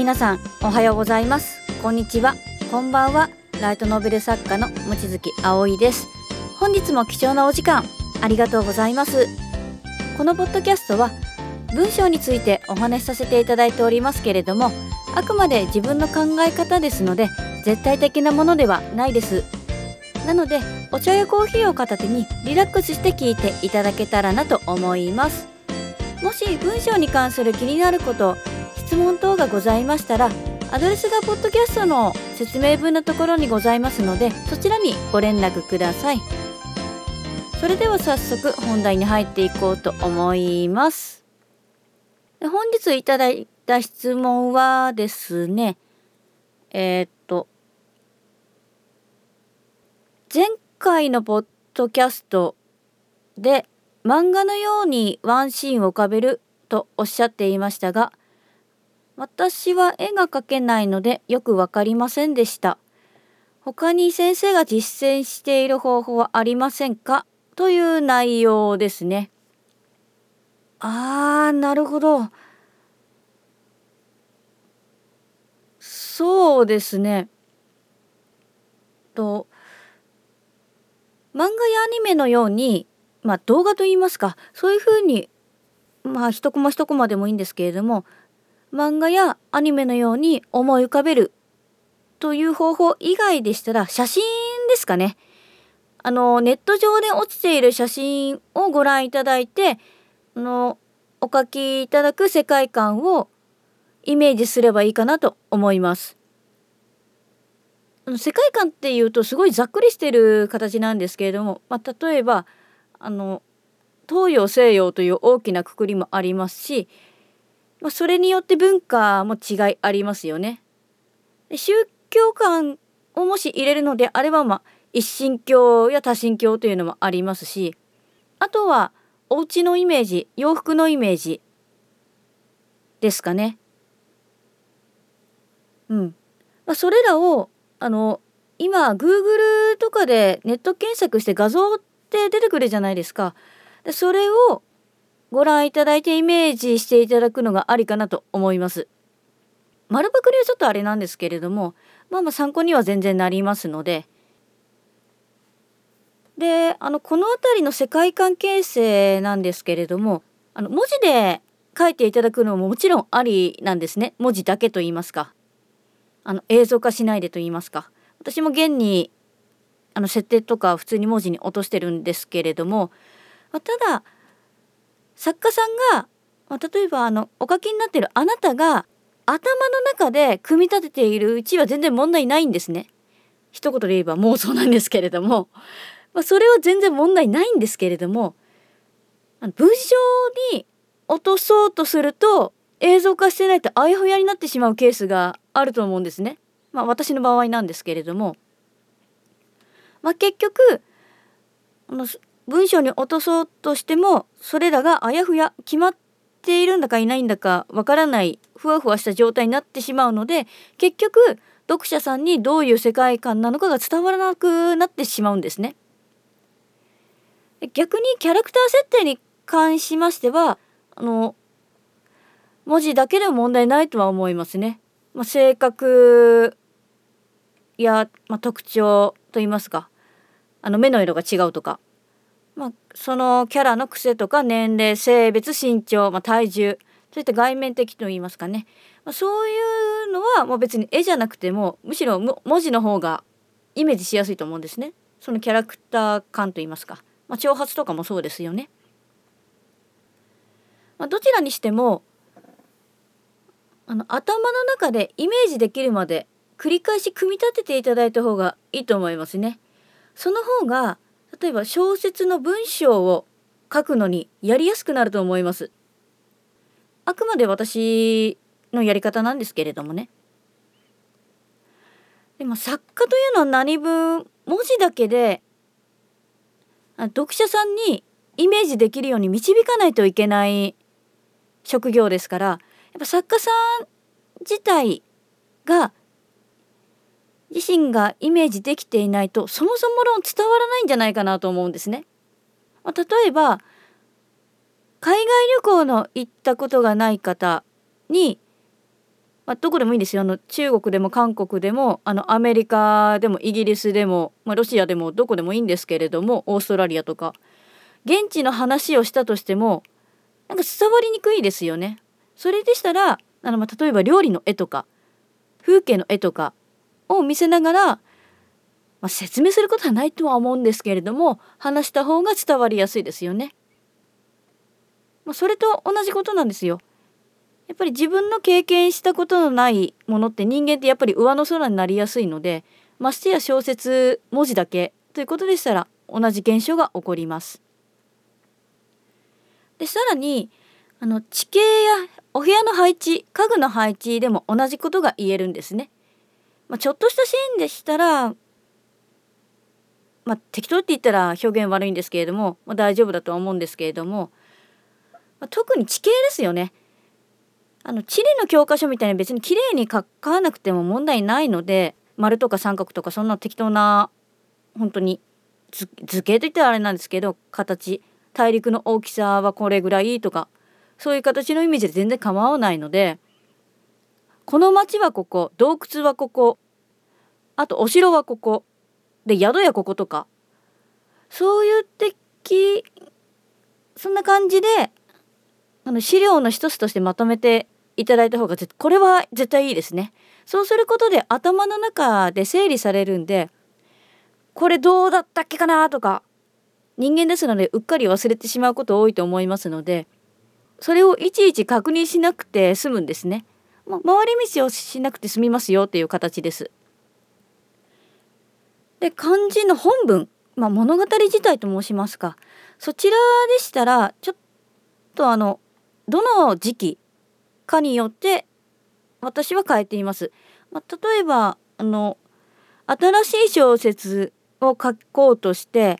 皆さんおはようございます。こんにちは。こんばんは。ライトノベル作家の望月葵です。本日も貴重なお時間ありがとうございます。このポッドキャストは文章についてお話しさせていただいておりますけれどもあくまで自分の考え方ですので絶対的なものではないです。なのでお茶やコーヒーを片手にリラックスして聞いていただけたらなと思います。もし文章に関する気になること質問等がございましたらアドレスがポッドキャストの説明文のところにございますのでそちらにご連絡ください。それでは早速本題に入っていこうと思います。本日いただいた質問はですねえー、っと前回のポッドキャストで漫画のようにワンシーンを浮かべるとおっしゃっていましたが私は絵が描けないのでよくわかりませんでした。他に先生が実践している方法はありませんか？という内容ですね。あー、なるほど。そうですね。と、漫画やアニメのように、まあ動画といいますか、そういうふうに、まあ一コマ一コマでもいいんですけれども、漫画やアニメのように思い浮かべるという方法以外でしたら写真ですかね。あのネット上で落ちている写真をご覧いただいてあのお書きいただく世界観をイメージすればいいかなと思います。世界観っていうとすごいざっくりしてる形なんですけれども、まあ、例えばあの東洋西洋という大きなくくりもありますしまあ、それによって文化も違いありますよね。宗教観をもし入れるのであれば、まあ、一神教や多神教というのもありますしあとはお家のイメージ洋服のイメージですかね。うん。まあ、それらをあの今 Google とかでネット検索して画像って出てくるじゃないですか。でそれをご覧いただいてイメージしていただくのがありかなと思います。丸パクリはちょっとあれなんですけれどもまあまあ参考には全然なりますので。であのこの辺りの世界観形成なんですけれどもあの文字で書いていただくのももちろんありなんですね。文字だけと言いますか。あの映像化しないでと言いますか。私も現にあの設定とか普通に文字に落としてるんですけれども、ただ作家さんが、まあ、例えばあのお書きになっているあなたが頭の中で組み立てているうちは全然問題ないんですね。一言で言えば妄想なんですけれども、まあ、それは全然問題ないんですけれども文章に落とそうとすると映像化してないとあやふやになってしまうケースがあると思うんですね。まあ私の場合なんですけれども、まあ、結局あの文章に落とそうとしてもそれらがあやふや決まっているんだかいないんだかわからないふわふわした状態になってしまうので結局読者さんにどういう世界観なのかが伝わらなくなってしまうんですね。逆にキャラクター設定に関しましてはあの文字だけでも問題ないとは思いますね。まあ、性格や、まあ、特徴といいますかあの目の色が違うとかまあ、そのキャラの癖とか年齢性別身長、まあ、体重そういった外面的といいますかね、まあ、そういうのはもう別に絵じゃなくてもむしろ文字の方がイメージしやすいと思うんですねそのキャラクター感といいますか、まあ、挑発とかもそうですよね。まあ、どちらにしてもあの頭の中でイメージできるまで繰り返し組み立てていただいた方がいいと思いますね。その方が例えば小説の文章を書くのにやりやすくなると思います。あくまで私のやり方なんですけれどもね。でも作家というのは何分文字だけで読者さんにイメージできるように導かないといけない職業ですからやっぱ作家さん自体が自身がイメージできていないとそもそも論伝わらないんじゃないかなと思うんですね。まあ、例えば海外旅行の行ったことがない方にまあ、どこでもいいんですよあの中国でも韓国でもあのアメリカでもイギリスでも、まあ、ロシアでもどこでもいいんですけれどもオーストラリアとか現地の話をしたとしてもなんか伝わりにくいですよね。それでしたらあの、まあ、例えば料理の絵とか風景の絵とかを見せながら、まあ、説明することはないとは思うんですけれども話した方が伝わりやすいですよね。まあ、それと同じことなんですよ。やっぱり自分の経験したことのないものって人間ってやっぱり上の空になりやすいのでましてや小説文字だけということでしたら同じ現象が起こります。でさらにあの地形やお部屋の配置家具の配置でも同じことが言えるんですね。まあ、ちょっとしたシーンでしたら、まあ、適当って言ったら表現悪いんですけれども、まあ、大丈夫だとは思うんですけれども、まあ、特に地形ですよね。あの地理の教科書みたいに別に綺麗に書かなくても問題ないので丸とか三角とかそんな適当な本当に図形といったらあれなんですけど形大陸の大きさはこれぐらいとかそういう形のイメージで全然構わないのでこの町はここ洞窟はここあとお城はここで宿やこことかそういう的そんな感じであの資料の一つとしてまとめていただいた方がこれは絶対いいですね。そうすることで頭の中で整理されるんでこれどうだったっけかなとか人間ですのでうっかり忘れてしまうこと多いと思いますのでそれをいちいち確認しなくて済むんですね。まあ、回り道をしなくて済みますよっていう形です。で漢字の本文、まあ、物語自体と申しますかそちらでしたらちょっとあのどの時期かによって私は変えています。まあ、例えばあの新しい小説を書こうとして、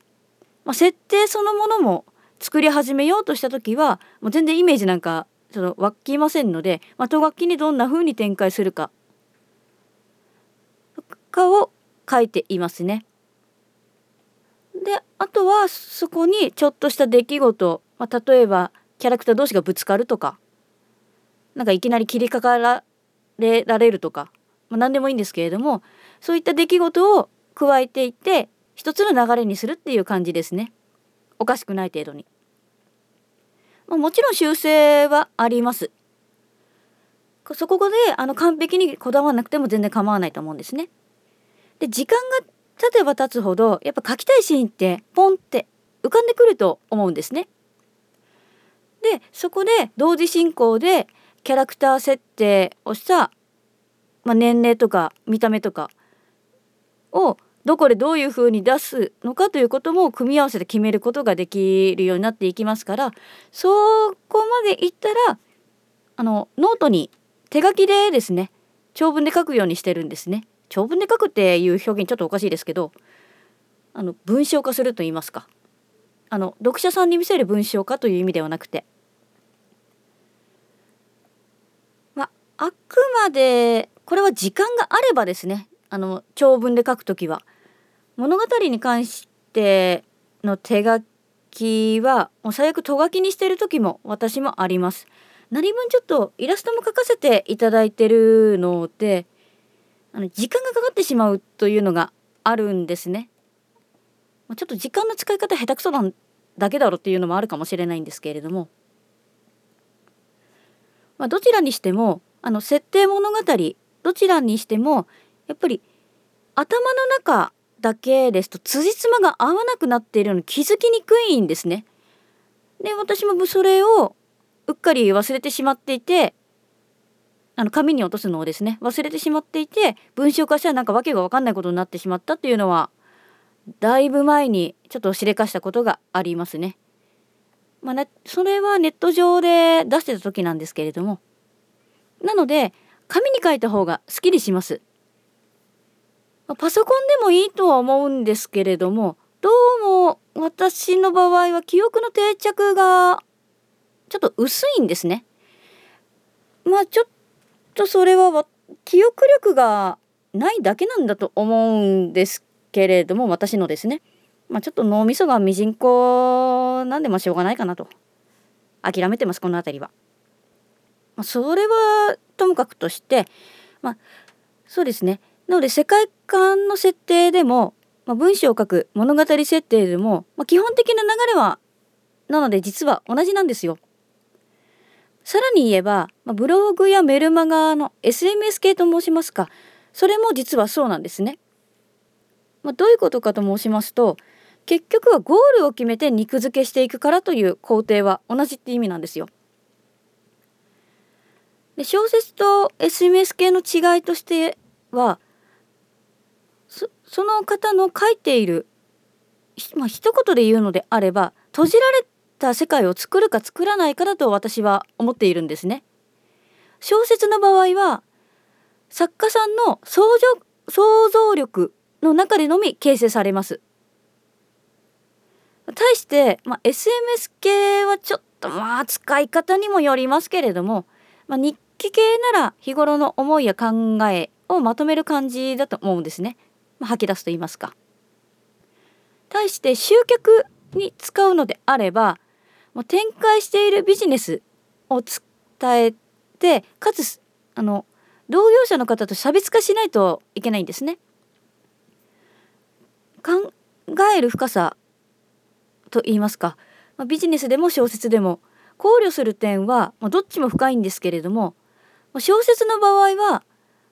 まあ、設定そのものも作り始めようとした時はもう全然イメージなんかその湧きませんので、まあ、と楽器にどんな風に展開するか。かを書いていますね。であとはそこにちょっとした出来事、まあ、例えばキャラクター同士がぶつかるとか。なんかいきなり切りかかられられるとか、まあ、何でもいいんですけれどもそういった出来事を加えていって一つの流れにするっていう感じですね。おかしくない程度に、まあ、もちろん修正はあります。そこであの完璧にこだわらなくても全然構わないと思うんですね。で時間が経てば経つほどやっぱ書きたいシーンってポンって浮かんでくると思うんですね。でそこで同時進行でキャラクター設定をした、まあ、年齢とか見た目とかをどこでどういう風に出すのかということも組み合わせて決めることができるようになっていきますからそこまでいったらあのノートに手書きでですね長文で書くようにしてるんですね。長文で書くっていう表現ちょっとおかしいですけどあの文章化すると言いますか。あの読者さんに見せる文章化という意味ではなくて。まあくまでこれは時間があればですねあの長文で書くときは。物語に関しての手書きはもう最悪と書きにしてる時も私もあります。何分ちょっとイラストも描かせていただいてるのであの時間がかかってしまうというのがあるんですね。ちょっと時間の使い方下手くそなんだけだろっていうのもあるかもしれないんですけれども、まあ、どちらにしてもあの設定物語どちらにしてもやっぱり頭の中だけですと辻褄が合わなくなっているのに気づきにくいんですね。で私もそれをうっかり忘れてしまっていてあの紙に落とすのをですね忘れてしまっていて文章化したらなんか訳が分かんないことになってしまったっていうのはだいぶ前にちょっとしれかしたことがありますね。まあね、それはネット上で出してた時なんですけれどもなので紙に書いた方がすっきりします。パソコンでもいいとは思うんですけれどもどうも私の場合は記憶の定着がちょっと薄いんですね。まあちょっとそれは記憶力がないだけなんだと思うんですけれども私のですね。まあちょっと脳みそがミジンコなんでもしょうがないかなと諦めてますこの辺りは。まそれはともかくとしてまあそうですねなので世界観の設定でも、まあ、文章を書く物語設定でも、まあ、基本的な流れはなので実は同じなんですよ。さらに言えば、まあ、ブログやメルマガの SMS 系と申しますかそれも実はそうなんですね。まあ、どういうことかと申しますと結局はゴールを決めて肉付けしていくからという工程は同じって意味なんですよ。で小説と SMS 系の違いとしてはその方の書いているまあ一言で言うのであれば閉じられた世界を作るか作らないかだと私は思っているんですね。小説の場合は作家さんの想像力の中でのみ形成されます。対して、まあ、SMS 系はちょっとまあ使い方にもよりますけれども、まあ、日記系なら日頃の思いや考えをまとめる感じだと思うんですね。まあ、吐き出すと言いますか。対して集客に使うのであればもう展開しているビジネスを伝えてかつあの同業者の方と差別化しないといけないんですね。考える深さと言いますか、まあ、ビジネスでも小説でも考慮する点は、まあ、どっちも深いんですけれども、まあ、小説の場合は、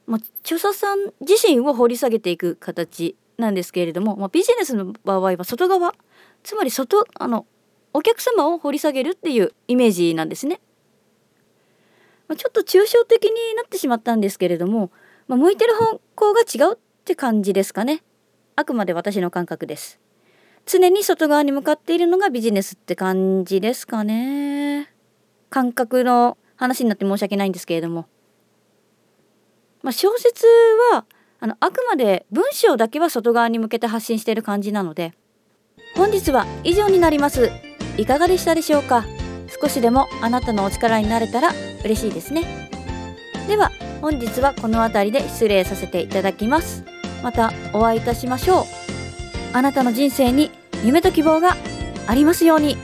まあ、著者さん自身を掘り下げていく形なんですけれども、まあ、ビジネスの場合は外側つまり外あのお客様を掘り下げるっていうイメージなんですね。まあ、ちょっと抽象的になってしまったんですけれども、まあ、向いてる方向が違うって感じですかね。あくまで私の感覚です。常に外側に向かっているのがビジネスって感じですかね。感覚の話になって申し訳ないんですけれども。まあ、小説はあのあくまで文章だけは外側に向けて発信している感じなので本日は以上になります。いかがでしたでしょうか？少しでもあなたのお力になれたら嬉しいですね。では本日はこの辺りで失礼させていただきます。またお会いいたしましょう。あなたの人生に夢と希望がありますように。